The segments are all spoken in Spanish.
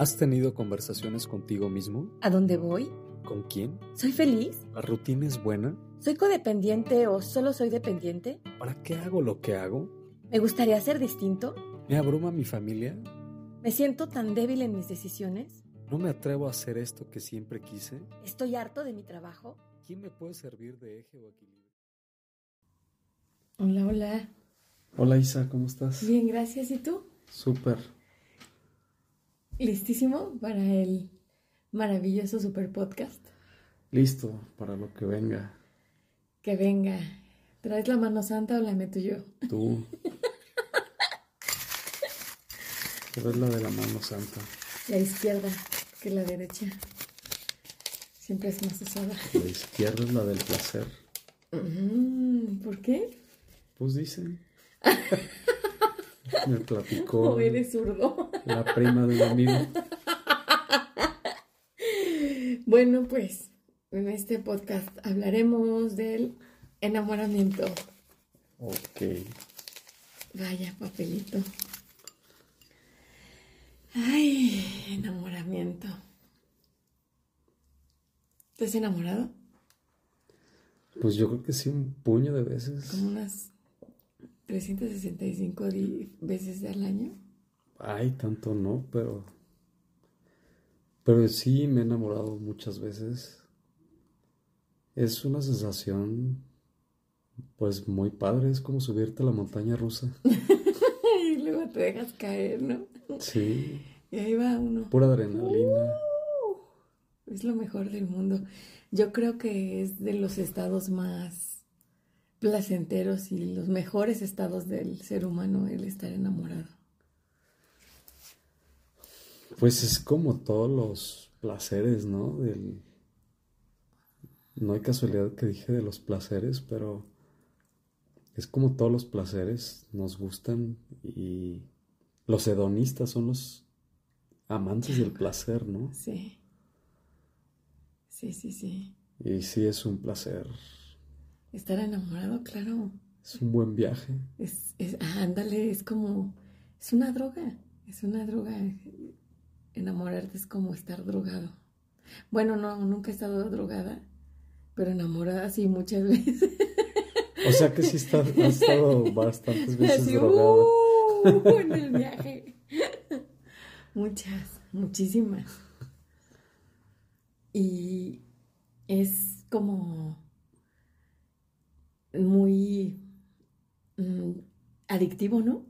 ¿Has tenido conversaciones contigo mismo? ¿A dónde voy? ¿Con quién? ¿Soy feliz? ¿La rutina es buena? ¿Soy codependiente o solo soy dependiente? ¿Para qué hago lo que hago? ¿Me gustaría ser distinto? ¿Me abruma mi familia? ¿Me siento tan débil en mis decisiones? ¿No me atrevo a hacer esto que siempre quise? ¿Estoy harto de mi trabajo? ¿Quién me puede servir de eje o equilibrio? Hola, hola. Hola Isa, ¿cómo estás? Bien, gracias. ¿Y tú? Súper. ¿Listísimo para el maravilloso super podcast? Listo para lo que venga. Que venga. ¿Traes la mano santa o la meto yo? Tú. Tú eres la de la mano santa. La izquierda que la derecha. Siempre es más usada. La izquierda es la del placer. Mm, ¿Por qué? Pues dicen. Me platicó ¿O eres zurdo? La prima de un amigo. Bueno, pues en este podcast hablaremos del enamoramiento. Ok. Vaya papelito. Ay, enamoramiento. ¿Te has enamorado? Pues yo creo que sí, un puño de veces. Como unas 365 di- veces al año. Ay, tanto no, pero. Pero sí me he enamorado muchas veces. Es una sensación, pues muy padre. Es como subirte a la montaña rusa. Y luego te dejas caer, ¿no? Sí, Y ahí va uno. pura adrenalina. Es lo mejor del mundo. Yo creo que es de los estados más placenteros y los mejores estados del ser humano el estar enamorado. Pues es como todos los placeres, ¿no? Del... No hay casualidad que dije de los placeres, pero es como todos los placeres nos gustan y los hedonistas son los amantes del placer, ¿no? Sí. Sí, sí, sí. Y sí es un placer, Estar enamorado, claro. es un buen viaje. Es, es, ándale, es como, es una droga, es una droga. Enamorarte es como estar drogado. Bueno, no, nunca he estado drogada, pero enamorada sí muchas veces. O sea que sí está, has estado bastantes veces Así, drogada. uh, en el viaje. Muchas, muchísimas. Y es como muy mm, adictivo, ¿no?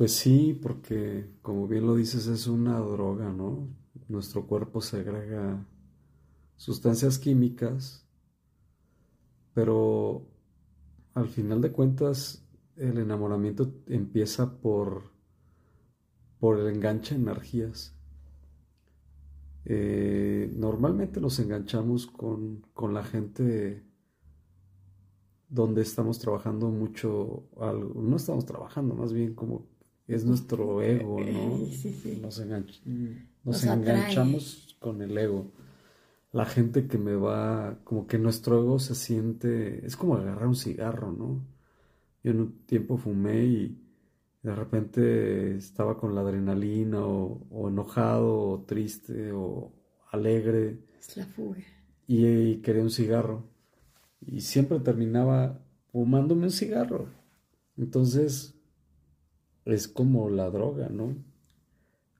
Pues sí, porque como bien lo dices, es una droga, ¿no? Nuestro cuerpo segrega sustancias químicas, pero al final de cuentas el enamoramiento empieza por, por el enganche de energías. Eh, normalmente nos enganchamos con, con la gente donde estamos trabajando mucho algo, no estamos trabajando, más bien como es nuestro ego, ¿no? Sí, sí. Nos, enganch- nos enganchamos con el ego. La gente que me va, como que nuestro ego se siente, es como agarrar un cigarro, ¿no? Yo en un tiempo fumé y de repente estaba con la adrenalina o, o enojado o triste o alegre Es la fuga. y, y quería un cigarro. Y siempre terminaba fumándome un cigarro. Entonces, es como la droga, ¿no?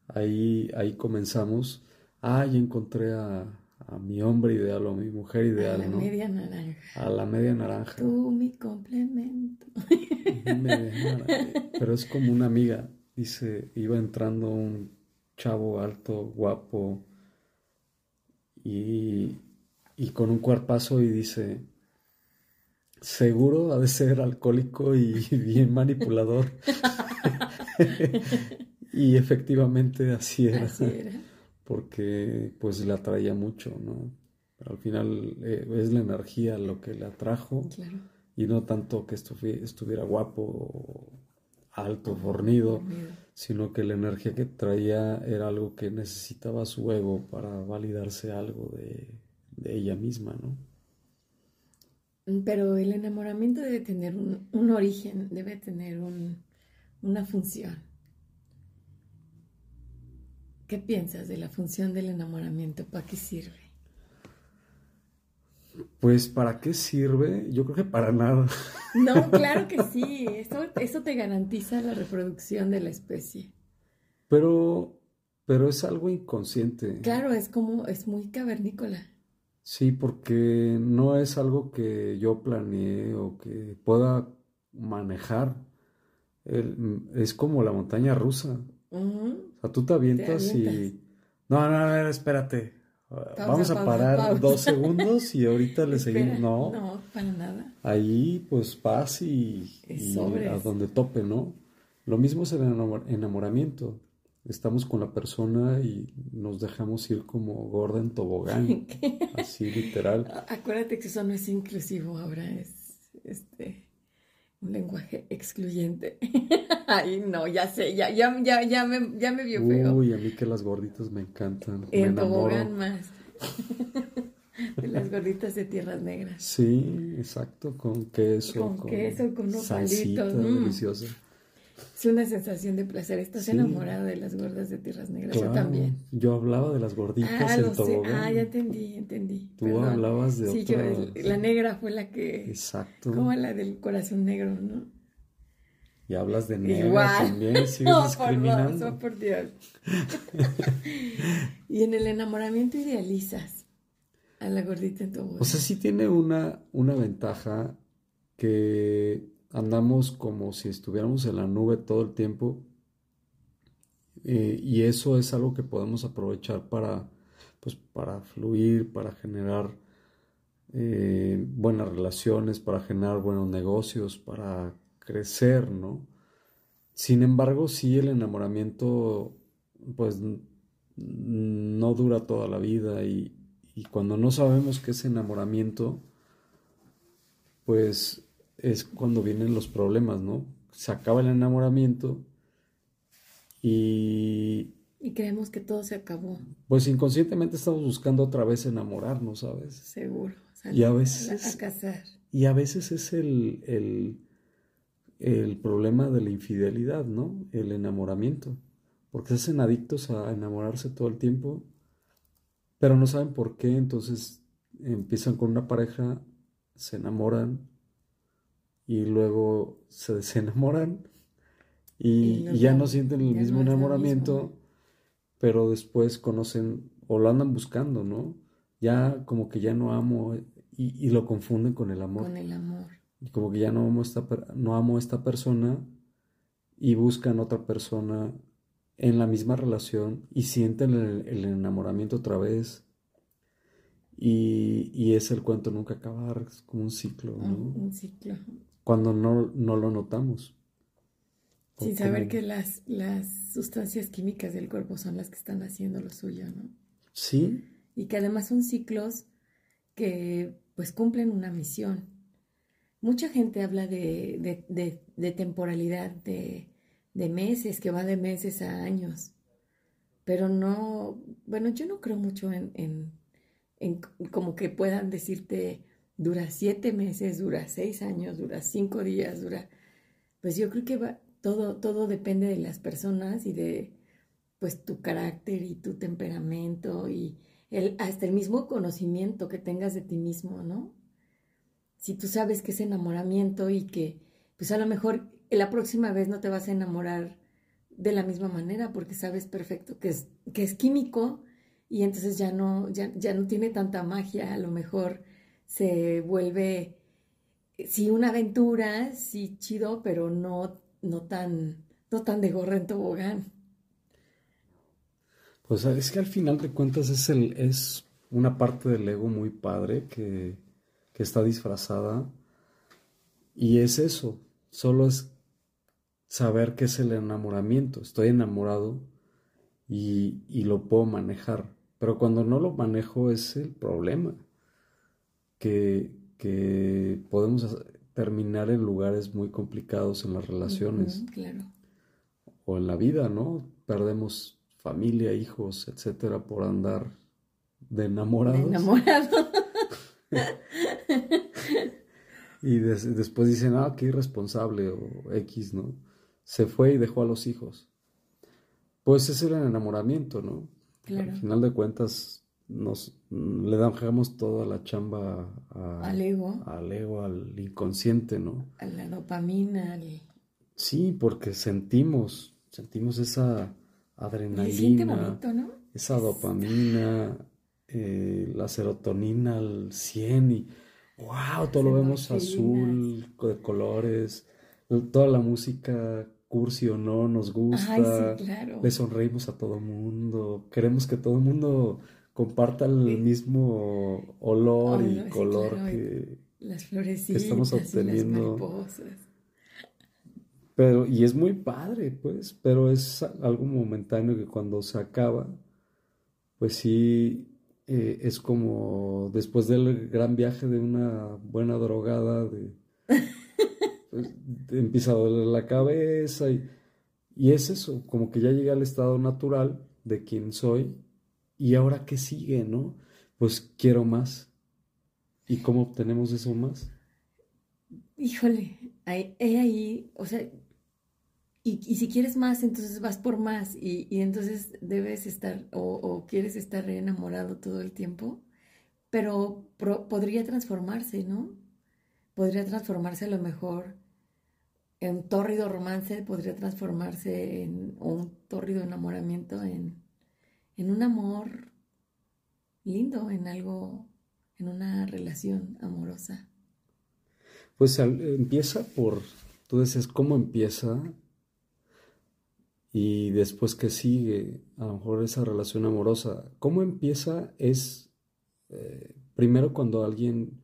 Ahí, ahí comenzamos. Ah, ya encontré a, a mi hombre ideal o a mi mujer A ideal, la ¿no? media naranja. A la media naranja. Tú, mi complemento. Media naranja. Pero es como una amiga. Dice, iba entrando un chavo alto, guapo y, y con un cuerpazo y dice, seguro ha de ser alcohólico y bien manipulador. Y efectivamente así era, Así era. porque pues le atraía mucho, ¿no? Pero al final eh, es la energía lo que le atrajo Claro. y no tanto que estuvi- estuviera guapo, alto, fornido, sino que la energía que traía era algo que necesitaba su ego para validarse algo de, de ella misma, ¿no? Pero el enamoramiento debe tener un, un origen, debe tener un, una función. ¿qué piensas de la función del enamoramiento? ¿Para qué sirve? Pues, ¿para qué sirve? Yo creo que para nada. No, claro que sí. Eso, eso te garantiza la reproducción de la especie. Pero, pero es algo inconsciente. Claro, es como, es muy cavernícola. Sí, porque no es algo que yo planeé o que pueda manejar. es como la montaña rusa. O sea, tú te avientas, y... No, no, a ver, espérate. Vamos a parar dos segundos y ahorita le seguimos. No, no, para nada. Ahí pues vas y, y a donde tope, ¿no? Lo mismo es el enamoramiento estamos con la persona y nos dejamos ir como gorda en tobogán, así literal. Acuérdate que eso no es inclusivo ahora, es este un lenguaje excluyente. Ay, no, ya sé, ya, ya, ya, ya, me, ya me vio feo. Uy, a mí que las gorditas me encantan. En tobogán más. de las gorditas de tierras negras. Sí, exacto, con queso. Con, queso, con unos palitos. Mm. deliciosa. Es una sensación de placer. Estás enamorado de las gordas de tierras negras. yo también. Yo hablaba de las gorditas ah, en. Ah, ya entendí, entendí. Tú hablabas de sí, yo, la negra fue la que. Exacto. Como la del corazón negro, ¿no? Y hablas de negra Igual. también, sigues no, discriminando. Por, Dios, y en el enamoramiento idealizas a la gordita en tu O sea, sí tiene una, una ventaja que andamos como si estuviéramos en la nube todo el tiempo eh, y eso es algo que podemos aprovechar para, pues, para fluir, para generar eh, buenas relaciones, para generar buenos negocios, para crecer, ¿no? Sin embargo, sí el enamoramiento, pues, no dura toda la vida y, y cuando no sabemos qué es enamoramiento, pues es cuando vienen los problemas, ¿no? Se acaba el enamoramiento y... Y creemos que todo se acabó. Pues inconscientemente estamos buscando otra vez enamorarnos, ¿sabes? Seguro. Y a veces... A casar. Y a veces es el, el, el problema de la infidelidad, ¿no? El enamoramiento. Porque se hacen adictos a enamorarse todo el tiempo, pero no saben por qué, entonces empiezan con una pareja, se enamoran, y luego se desenamoran y, ya no sienten el mismo enamoramiento, pero después conocen o lo andan buscando, ¿no? Ya como que ya no amo y, lo confunden con el amor. Con el amor. Y como que ya no amo esta, no amo a esta persona y buscan otra persona en la misma relación y sienten el, enamoramiento otra vez. Y, y, es el cuento nunca acabar, es como un ciclo, ¿no? Un ciclo cuando no, no lo notamos. Sin saber que las, las sustancias químicas del cuerpo son las que están haciendo lo suyo, ¿no? Sí. Y que además son ciclos que pues cumplen una misión. Mucha gente habla de, de, temporalidad, de, meses, que va de meses a años. Pero no, bueno, yo no creo mucho en, en, en como que puedan decirte dura siete meses, dura seis años, dura cinco días, dura... Pues yo creo que va, todo, todo depende de las personas y de pues tu carácter y tu temperamento y el, hasta el mismo conocimiento que tengas de ti mismo, ¿no? Si tú sabes que es enamoramiento y que pues a lo mejor la próxima vez no te vas a enamorar de la misma manera porque sabes perfecto que es, que es químico y entonces ya no, ya, ya no tiene tanta magia, a lo mejor se vuelve, sí, una aventura, sí, chido, pero no, no, tan, no tan de gorra en tobogán. Pues es que al final de cuentas es, el, es una parte del ego muy padre que, que está disfrazada y es eso, solo es saber qué es el enamoramiento. Estoy enamorado y, y, lo puedo manejar. Pero cuando no lo manejo es el problema que, podemos terminar en lugares muy complicados en las relaciones. claro. O en la vida, ¿no? Perdemos familia, hijos, etcétera, por andar de enamorados. De enamorado. y después dicen, ah, qué irresponsable o X, ¿no? Se fue y dejó a los hijos. Pues es el enamoramiento, ¿no? Claro. Al final de cuentas nos le dejamos toda la chamba a- Al ego, al ego, al inconsciente, ¿no? a la dopamina, al... Sí, porque sentimos, sentimos esa adrenalina, bonito, ¿no? esa dopamina, eh, la serotonina al 100 y wow, todo lo vemos azul, de colores, toda la música cursi o no nos gusta, Ay, sí, claro. le sonreímos a todo mundo, queremos que todo el mundo comparta el mismo olor y color claro, que, Las florecitas estamos y las obteniendo. mariposas. Pero, y es muy padre, pues, pero es algo momentáneo que cuando se acaba, pues sí, eh, es como después del gran viaje de una buena drogada, de, pues, empieza a doler la cabeza y, y es eso, como que ya llegué al estado natural de quien soy y ahora qué sigue, ¿no? Pues quiero más. ¿Y cómo obtenemos eso más? Híjole, ahí, ahí, o sea, y, si quieres más, entonces vas por más y, y entonces debes estar o, quieres estar enamorado todo el tiempo, pero podría transformarse, ¿no? Podría transformarse a lo mejor en un tórrido romance, podría transformarse en un tórrido enamoramiento en, en un amor lindo, en algo, en una relación amorosa. Pues al- empieza por, tú dices, ¿cómo empieza? Y después qué sigue, a lo mejor esa relación amorosa. ¿Cómo empieza? Es eh, primero cuando alguien,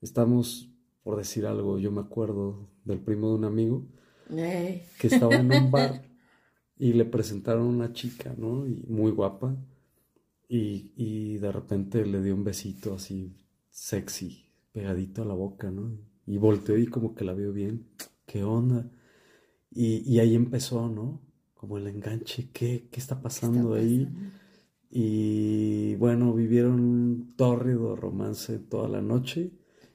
estamos por decir algo, yo me acuerdo del primo de un amigo que estaba en un bar y le presentaron una chica, ¿no? Y muy guapa. Y, y de repente le dio un besito así sexy, pegadito a la boca, ¿no? Y volteó y como que la vio bien. ¿Qué onda? Y, y ahí empezó, ¿no? Como el enganche, ¿qué, qué está ¿Qué pasando ahí? Y bueno, vivieron un tórrido romance toda la noche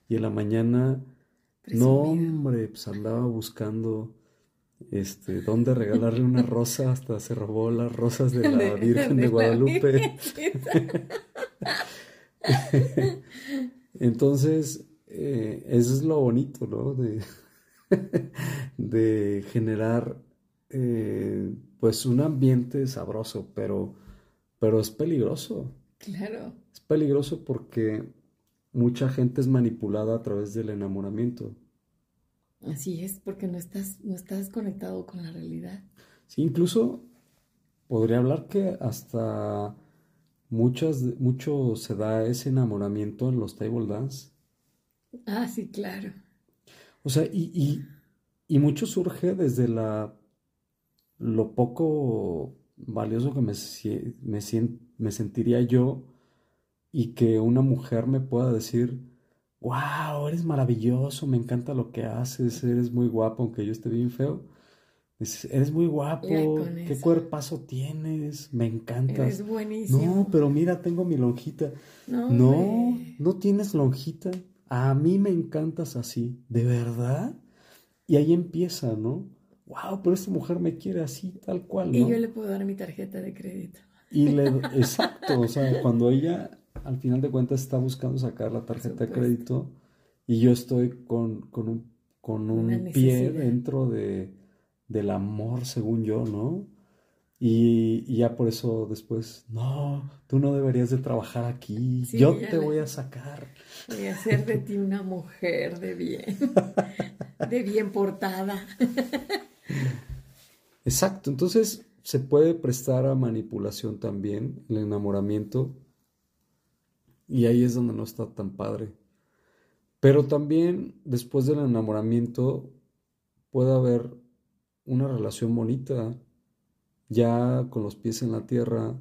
y en la mañana, no hombre, pues andaba buscando este, dónde regalarle una rosa, hasta se robó las rosas de la De- Virgen de Guadalupe. Entonces, eh, eso es lo bonito, ¿no? De, de generar eh, pues un ambiente sabroso, pero, pero es peligroso. Claro, Es peligroso porque mucha gente es manipulada a través del enamoramiento. Así es, porque no estás, no estás conectado con la realidad. Sí, incluso podría hablar que hasta muchas, mucho se da ese enamoramiento en los table dance. Ah, sí, claro. O sea, y, y, y mucho surge desde la lo poco valioso que me, me, me sentiría yo y que una mujer me pueda decir, wow, eres maravilloso, me encanta lo que haces, eres muy guapo, aunque yo esté bien feo. Dices, eres muy guapo, qué eso. cuerpazo tienes, me encantas. Eres buenísimo. No, pero mira, tengo mi lonjita. No, No, no tienes lonjita. A mí me encantas así. ¿De verdad? Y ahí empieza, ¿no? Wow, pero esta mujer me quiere así, tal cual, Y ¿no? yo le puedo dar mi tarjeta de crédito. Y le, exacto, o sea, cuando ella al final de cuentas está buscando sacar la tarjeta de crédito y yo estoy con, con un, con un pie dentro de, del amor, según yo, ¿no? Y, y ya por eso después, no, tú no deberías de trabajar aquí, Sí, yo te voy a sacar. Voy a hacer de ti una mujer de bien, de bien portada. Exacto, entonces se puede prestar a manipulación también, el enamoramiento, y ahí es donde no está tan padre. Pero también después del enamoramiento puede haber una relación bonita, ya con los pies en la tierra,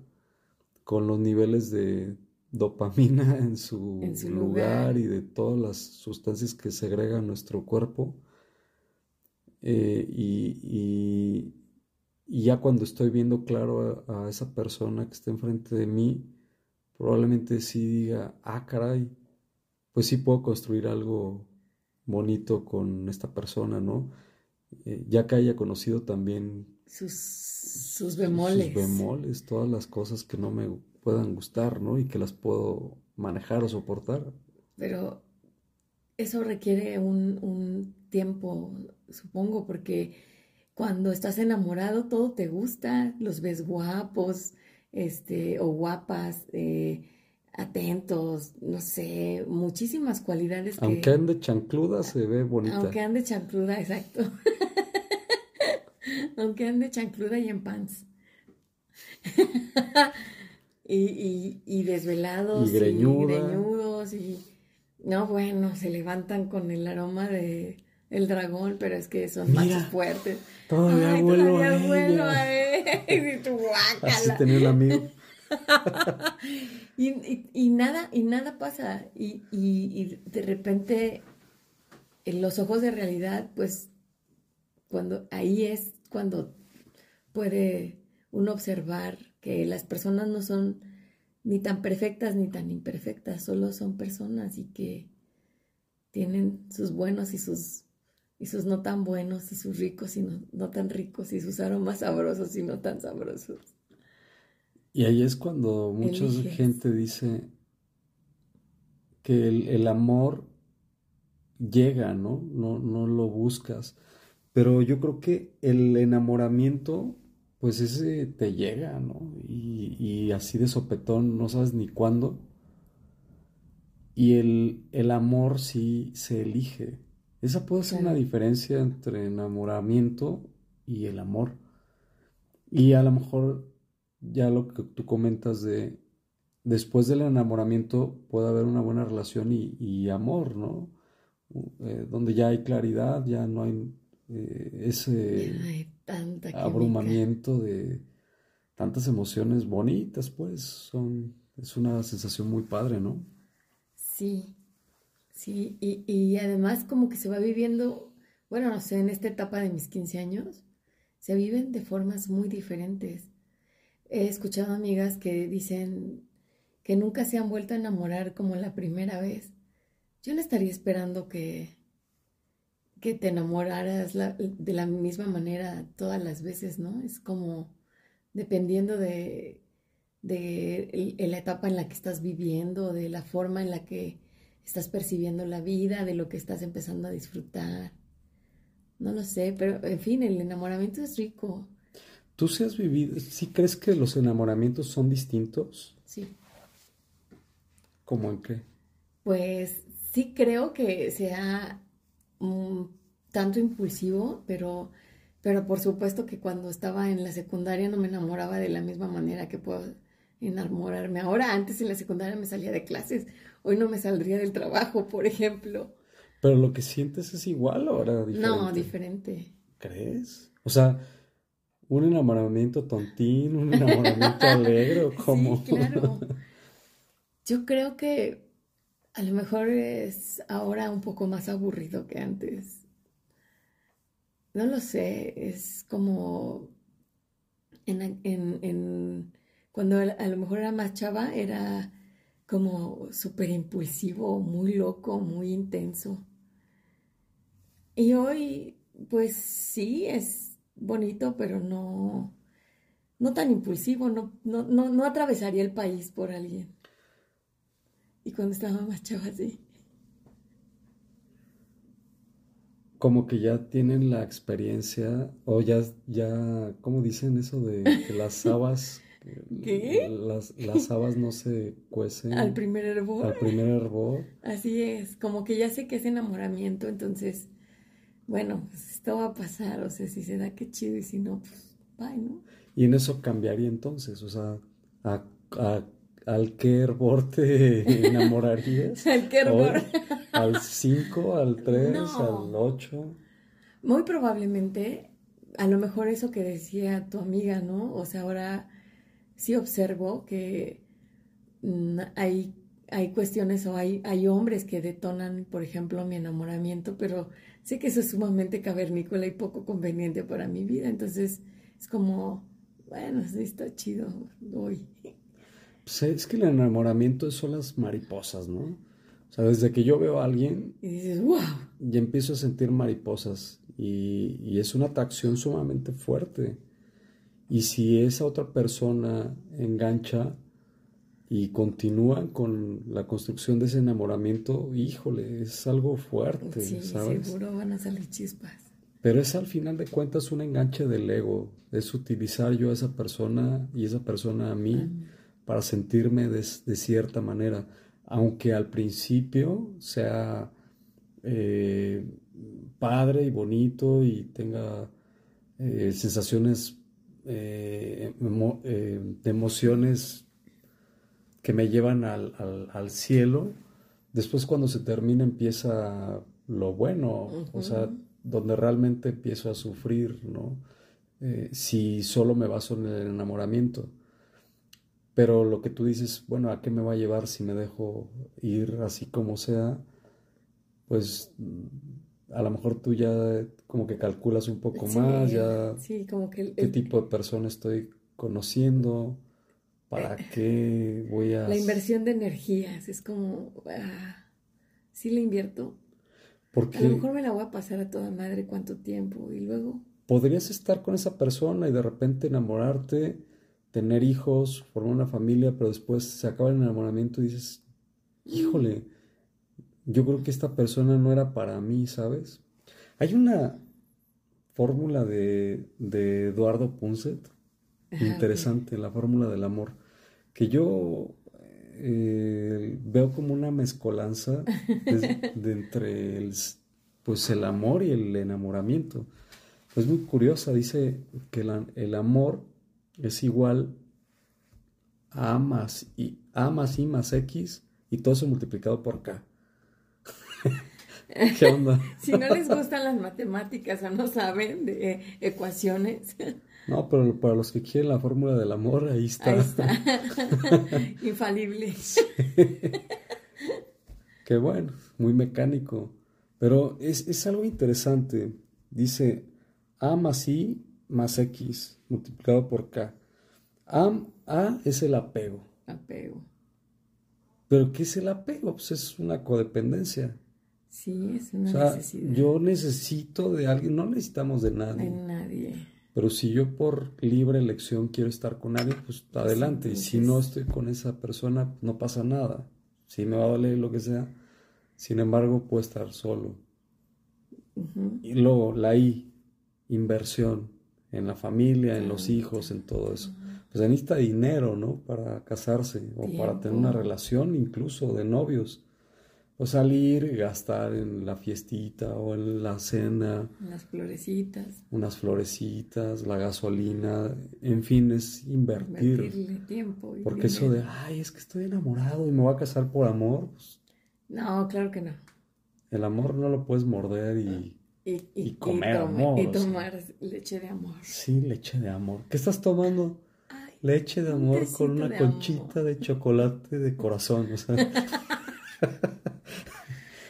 con los niveles de dopamina en su, En su lugar lugar. y de todas las sustancias que segrega nuestro cuerpo. Eh, y, y- y ya cuando estoy viendo claro a, a esa persona que está enfrente de mí, probablemente sí diga, ah, caray, pues sí puedo construir algo bonito con esta persona, ¿no? Eh, ya que haya conocido también sus, sus bemoles. Sus bemoles, todas las cosas que no me puedan gustar, ¿no? Y que las puedo manejar o soportar. Pero eso requiere un, un tiempo, supongo, porque cuando estás enamorado todo te gusta, los ves guapos, este, o guapas, eh, atentos, no sé, muchísimas cualidades. Aunque ande chancluda, se ve bonita. Aunque ande chancluda, exacto. Aunque ande chancluda y en pants. y, y, desvelados. Y, greñudos y... No, bueno, se levantan con el aroma de el dragón, pero es que son más fuertes. Todavía vuelo a y tu Así tenía el amigo. y, nada, y nada pasa. Y, y, de repente, en los ojos de realidad, pues, cuando ahí es cuando puede uno observar que las personas no son ni tan perfectas ni tan imperfectas, solo son personas y que tienen sus buenos y sus y sus no tan buenos y sus ricos y no, tan ricos y sus aromas sabrosos y no tan sabrosos. Y ahí es cuando mucha gente dice que el, amor llega, ¿no? ¿no? No lo buscas. Pero yo creo que el enamoramiento, pues ese te llega, ¿no? Y, y así de sopetón, no sabes ni cuándo. Y el, el amor sí se elige. Esa puede ser una diferencia entre enamoramiento y el amor. Y a lo mejor ya lo que tú comentas de después del enamoramiento puede haber una buena relación y, amor, ¿no? Eh, donde ya hay claridad, ya no hay eh, ese abrumamiento de tantas emociones bonitas, pues son es una sensación muy padre, ¿no? Sí, Sí, y, y además como que se va viviendo, bueno, no sé, en esta etapa de mis 15 años, se viven de formas muy diferentes. He escuchado amigas que dicen que nunca se han vuelto a enamorar como la primera vez. Yo no estaría esperando que, que te enamoraras de la misma manera todas las veces, ¿no? Es como dependiendo de, de la etapa en la que estás viviendo, de la forma en la que estás percibiendo la vida, de lo que estás empezando a disfrutar. No lo sé, pero en fin, el enamoramiento es rico. ¿Tú sí has vivido, sí crees que los enamoramientos son distintos? Sí. ¿Cómo en qué? Pues sí creo que sea tanto impulsivo, pero, pero por supuesto que cuando estaba en la secundaria no me enamoraba de la misma manera que puedo enamorarme. Ahora, antes en la secundaria me salía de clases, hoy no me saldría del trabajo, por ejemplo. Pero lo que sientes es igual ahora diferente. No, diferente. ¿Crees? O sea, un enamoramiento tontín, un enamoramiento alegre, como. Sí, claro. Yo creo que a lo mejor es ahora un poco más aburrido que antes. No lo sé, es como en, en cuando a lo mejor era más chava, era como súper impulsivo, muy loco, muy intenso. Y hoy, pues sí, es bonito, pero no, no tan impulsivo, no, no, no, atravesaría el país por alguien. Y cuando estaba más chava, sí. Como que ya tienen la experiencia, o ya, ya, ¿cómo dicen eso de que las habas ¿Qué? Las, las habas no se cuecen. Al primer hervor. Al primer hervor. Así es, como que ya sé que es enamoramiento, entonces, bueno, pues esto va a pasar, o sea, si se da, qué chido, y si no, pues, bye, ¿no? Y en eso cambiaría entonces, o sea, ¿al qué hervor te enamorarías? ¿Al qué hervor? ¿Al 5, al 3, al 8? Muy probablemente, a lo mejor eso que decía tu amiga, ¿no? O sea, ahora sí observo que mm, hay, hay cuestiones o hay, hay hombres que detonan, por ejemplo, mi enamoramiento, pero sé que eso es sumamente cavernícola y poco conveniente para mi vida. Entonces es como, bueno, sí está chido hoy. Pues es que el enamoramiento son las mariposas, ¿no? O sea, desde que yo veo a alguien... Y dices, wow. Y empiezo a sentir mariposas. Y, y es una atracción sumamente fuerte. Y si esa otra persona engancha y continúa con la construcción de ese enamoramiento, híjole, es algo fuerte, Sí, ¿sabes? seguro van a salir chispas. Pero es al final de cuentas un enganche del ego, es utilizar yo a esa persona y esa persona a mí para sentirme de, de cierta manera, aunque al principio sea eh, padre y bonito y tenga eh, sensaciones eh, emo- eh, de emociones que me llevan al, al- al cielo, después cuando se termina empieza lo bueno, o sea, donde realmente empiezo a sufrir, ¿no? Eh, si solo me baso en el enamoramiento. Pero lo que tú dices, bueno, ¿a qué me va a llevar si me dejo ir así como sea? Pues a lo mejor tú ya como que calculas un poco Sí, más, ya sí, como que el- qué el- tipo de persona estoy conociendo, para qué voy a... la inversión de energías es como, ah, sí le invierto. A lo Porque mejor me la voy a pasar a toda madre cuánto tiempo y luego, podrías estar con esa persona y de repente enamorarte, tener hijos, formar una familia, pero después se acaba el enamoramiento y dices, híjole, yo creo que esta persona no era para mí, ¿sabes? Hay una fórmula de, de Eduardo Punset, Ajá, interesante, la fórmula del amor, que yo eh, veo como una mezcolanza de, de entre el, pues el amor y el enamoramiento. Es muy curiosa, dice que la- el amor es igual a A más, y, a más I más X y todo eso multiplicado por K. ¿Qué onda? Si no les gustan las matemáticas o no saben de eh, ecuaciones, No, pero para los que quieren la fórmula del amor, ahí está. ahí está. Infalible. Qué bueno, muy mecánico. Pero es, es algo interesante. Dice A más I más X multiplicado por K. A, A es el apego. Apego. ¿Pero qué es el apego? Pues es una codependencia. Sí, es O una sea, necesidad. yo necesito de alguien, no necesitamos de De nadie. nadie. Pero si yo por libre elección quiero estar con alguien, pues adelante. Y si no estoy con esa persona, no pasa nada. Si me va a doler lo que sea. Sin embargo, puedo estar solo. Y luego la I, inversión en la familia, en los hijos, en todo eso. Pues se necesita dinero, ¿no? Para casarse o para tener una relación incluso de novios. O salir y gastar en la fiestita o en la cena, Las florecitas. unas florecitas, la gasolina, en fin, es invertir. Invertirle tiempo. y Porque eso de, ay, es que estoy enamorado y me voy a casar por amor, pues, No, claro que no. el amor no lo puedes morder y Y, Y comer amor, Y o sea. tomar leche de amor. sí, leche de amor. ¿Qué estás tomando? Ay, Leche de amor con una de conchita amor. de chocolate de corazón. O sea,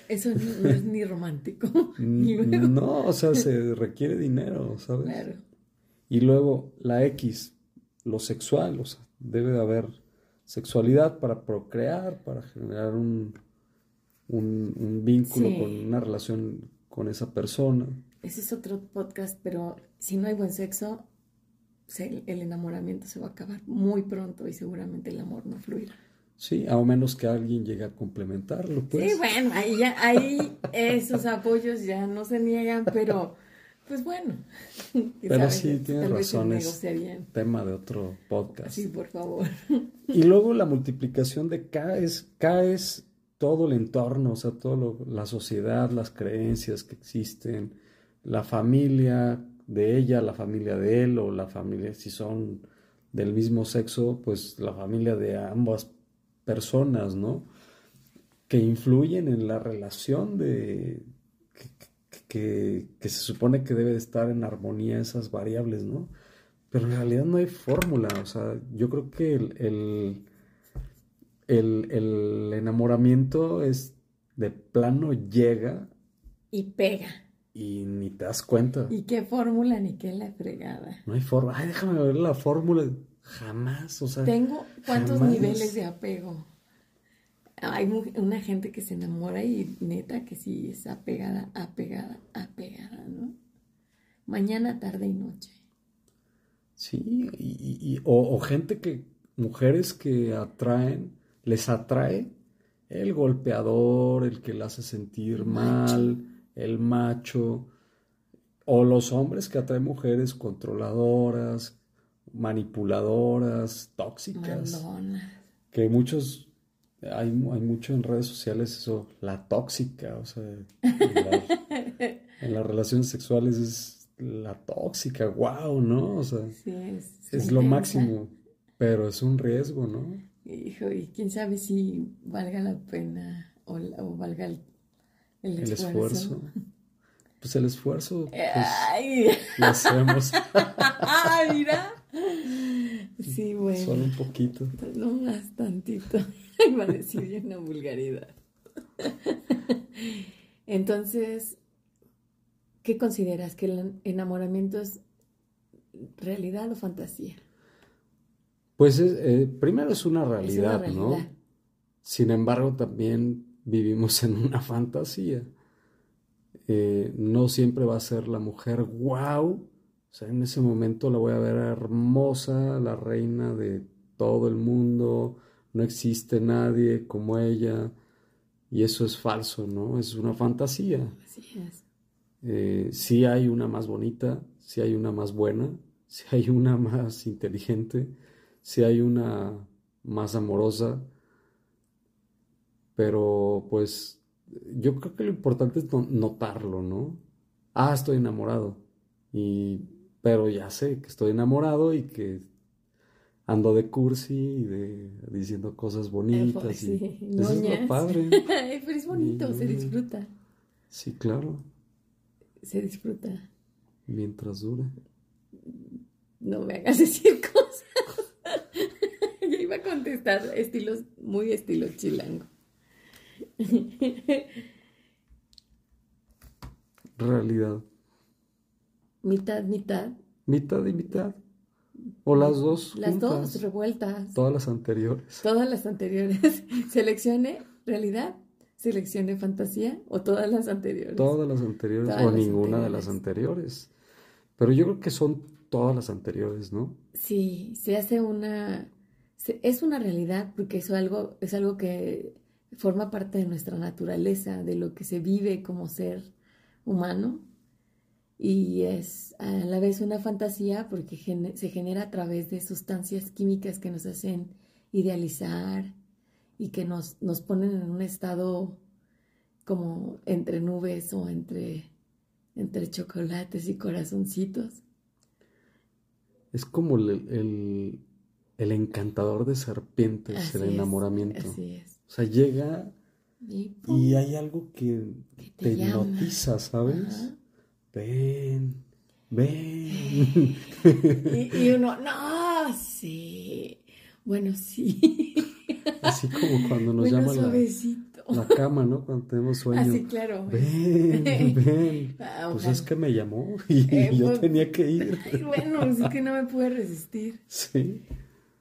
eso no, es ni romántico. No, o sea, se requiere dinero, ¿sabes? Claro. Y luego la X, lo sexual, o sea, debe de haber sexualidad para procrear, para generar un, un, un vínculo Sí. con una relación con esa persona. Ese es otro podcast, pero si no hay buen sexo, se- el enamoramiento se va a acabar muy pronto y seguramente el amor no fluirá. Sí, a menos que alguien llegue a complementarlo, pues. Sí, bueno, ahí ya, ahí esos apoyos ya no se niegan, pero pues bueno. Pero sí, tienes tal vez se razón, es negociarían. tema de otro podcast. Sí, por favor. Y luego la multiplicación de K es, K es todo el entorno, o sea, todo lo- la sociedad, las creencias que existen, la familia de ella, la familia de él, o la familia, si son del mismo sexo, pues la familia de ambas personas, ¿no? Que influyen en la relación de que, que- que se supone que debe de estar en armonía esas variables, ¿no? Pero en realidad no hay fórmula, o sea, yo creo que el, el, el- el enamoramiento es de plano llega Y pega. y ni te das cuenta. ¿Y qué fórmula ni qué la fregada? No hay forma. Ay, déjame ver la fórmula. Jamás, o sea, Tengo cuántos jamás. niveles de apego. Hay una gente que se enamora y neta que sí es apegada, apegada, apegada, ¿no? Mañana, tarde y noche. Sí, y, o, gente que, mujeres que atraen, les atrae el golpeador, el que la hace sentir mal, el macho, o los hombres que atraen mujeres controladoras, manipuladoras, tóxicas. Que muchos, hay, hay, mucho en redes sociales eso, la tóxica, o sea, en las relaciones sexuales es la tóxica, wow, ¿no? O sea, es, lo máximo, pero es un riesgo, ¿no? Hijo, y quién sabe si valga la pena o, valga el, esfuerzo. Pues el esfuerzo, pues, lo hacemos. Mira. Sí, bueno. Solo un poquito. No más tantito. Iba a decir una vulgaridad. Entonces, ¿Qué consideras? ¿Que el enamoramiento es realidad o fantasía? Pues eh, primero es una, realidad, ¿no? Sin embargo, también vivimos en una fantasía. Eh, no siempre va a ser la mujer wow. O sea, en ese momento la voy a ver hermosa, la reina de todo el mundo. No existe nadie como ella. Y eso es falso, ¿no? Es una fantasía. Así es. Eh, si hay una más bonita, si hay una más buena, si hay una más inteligente, si hay una más amorosa, pero pues yo creo que lo importante es notarlo, ¿no? Ah, estoy enamorado, y, pero ya sé que estoy enamorado y que ando de cursi y de diciendo cosas bonitas. y, eso es lo padre. pero es bonito, se disfruta. Sí, claro se disfruta. Mientras dura. No me hagas decir cosas. Yo iba a contestar estilos, muy estilo chilango. Realidad. Mitad, mitad. Mitad y mitad. O las dos. Las dos revueltas. Todas las anteriores. Todas las anteriores. Seleccione realidad selección de fantasía o todas las anteriores? Todas las anteriores o ninguna de las anteriores. Pero yo creo que son todas las anteriores, ¿no? Sí, se hace una... es una realidad porque eso algo, es algo que forma parte de nuestra naturaleza, de lo que se vive como ser humano. Y es a la vez una fantasía porque se genera a través de sustancias químicas que nos hacen idealizar, y que nos, nos ponen en un estado como entre nubes o entre, entre chocolates y corazoncitos. Es como el, encantador de serpientes, el enamoramiento. así es. O sea, llega y, hay algo que, te, hipnotiza, ¿sabes? Ven, ven. y, y uno, no, sí. Bueno, sí. Así como cuando nos llama la, cama, ¿no? Cuando tenemos sueño. Así, ah, claro. Ven, ven. Ah, pues es que me llamó y eh, yo pues, tenía que ir. bueno, es que no me pude resistir. Sí.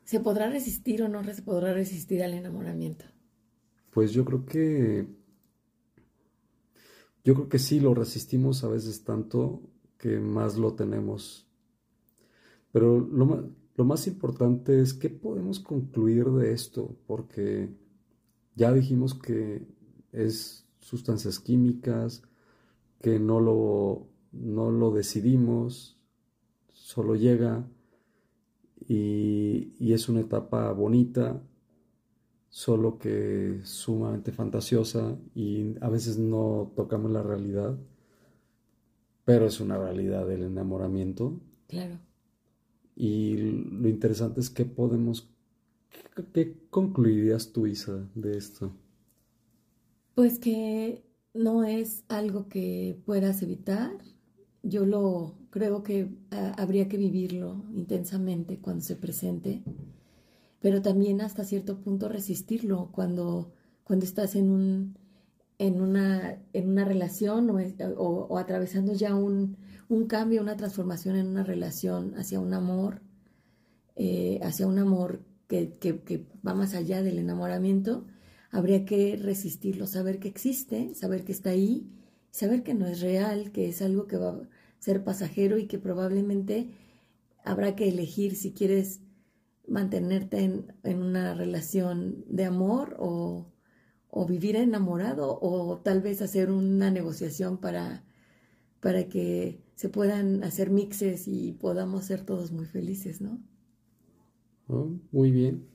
¿Se podrá resistir o no se podrá resistir al enamoramiento? Pues yo creo que... Yo creo que sí lo resistimos a veces tanto que más lo tenemos. Pero lo más importante es qué podemos concluir de esto, porque ya dijimos que es sustancias químicas, que no lo, no lo decidimos, solo llega y, y es una etapa bonita, solo que sumamente fantasiosa y a veces no tocamos la realidad, pero es una realidad del enamoramiento. Claro. Y lo interesante es que podemos, ¿qué, concluirías tú, Isa, de esto? Pues que no es algo que puedas evitar. Yo lo creo que ah, habría que vivirlo intensamente cuando se presente, pero también hasta cierto punto resistirlo cuando, cuando estás en un en una, en una relación o atravesando ya un, un cambio, una transformación en una relación hacia un amor, eh, hacia un amor que, va más allá del enamoramiento, habría que resistirlo, saber que existe, saber que está ahí, saber que no es real, que es algo que va a ser pasajero y que probablemente habrá que elegir si quieres mantenerte en, una relación de amor o, o, vivir enamorado o tal vez hacer una negociación para, para que se puedan hacer mixes y podamos ser todos muy felices, ¿no? Muy bien.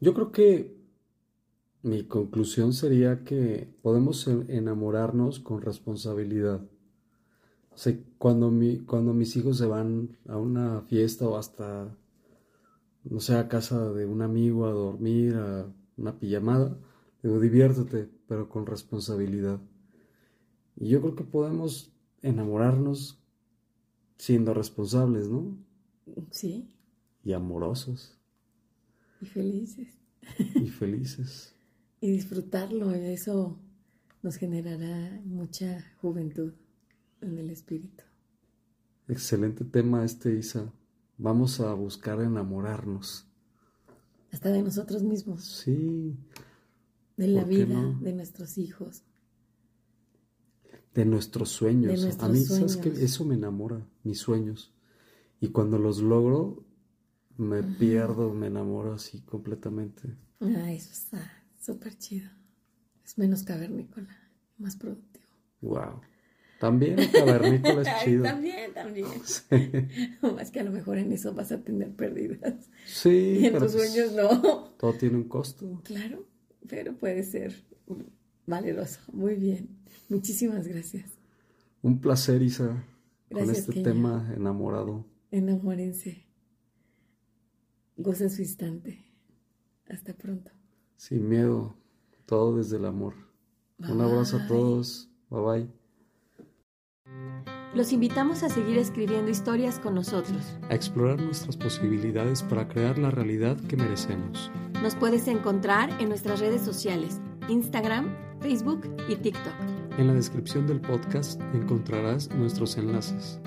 Yo creo que mi conclusión sería que podemos enamorarnos con responsabilidad. O sea, cuando, mi, cuando mis hijos se van a una fiesta o hasta, no sé, a casa de un amigo a dormir, a una pijamada, digo, diviértete, pero con responsabilidad. Y yo creo que podemos enamorarnos siendo responsables, ¿no? Sí. Y amorosos. Y felices. Y felices. y disfrutarlo, eso nos generará mucha juventud en el espíritu. Excelente tema este, Isa. Vamos a buscar enamorarnos. Hasta de nosotros mismos. Sí. De la vida, de nuestros hijos. De nuestros sueños. a mí, ¿sabes qué? Eso me enamora, mis sueños. Y cuando los logro, me pierdo, me enamoro así completamente. Ah, eso está súper chido. Es menos cavernícola, más productivo. Wow. También el cavernícola es chido. también, también. Más que a lo mejor en eso vas a tener pérdidas. Sí. Y en tus pues sueños no. Todo tiene un costo. Claro, pero puede ser valeroso. Muy bien. Muchísimas gracias. Un placer, Isa, con este tema enamorado. Enamórense. Goza su instante. Hasta pronto. Sin miedo. Todo desde el amor. Un abrazo a todos. Bye bye. Los invitamos a seguir escribiendo historias con nosotros. A explorar nuestras posibilidades para crear la realidad que merecemos. Nos puedes encontrar en nuestras redes sociales, Instagram, Facebook y TikTok. En la descripción del podcast encontrarás nuestros enlaces.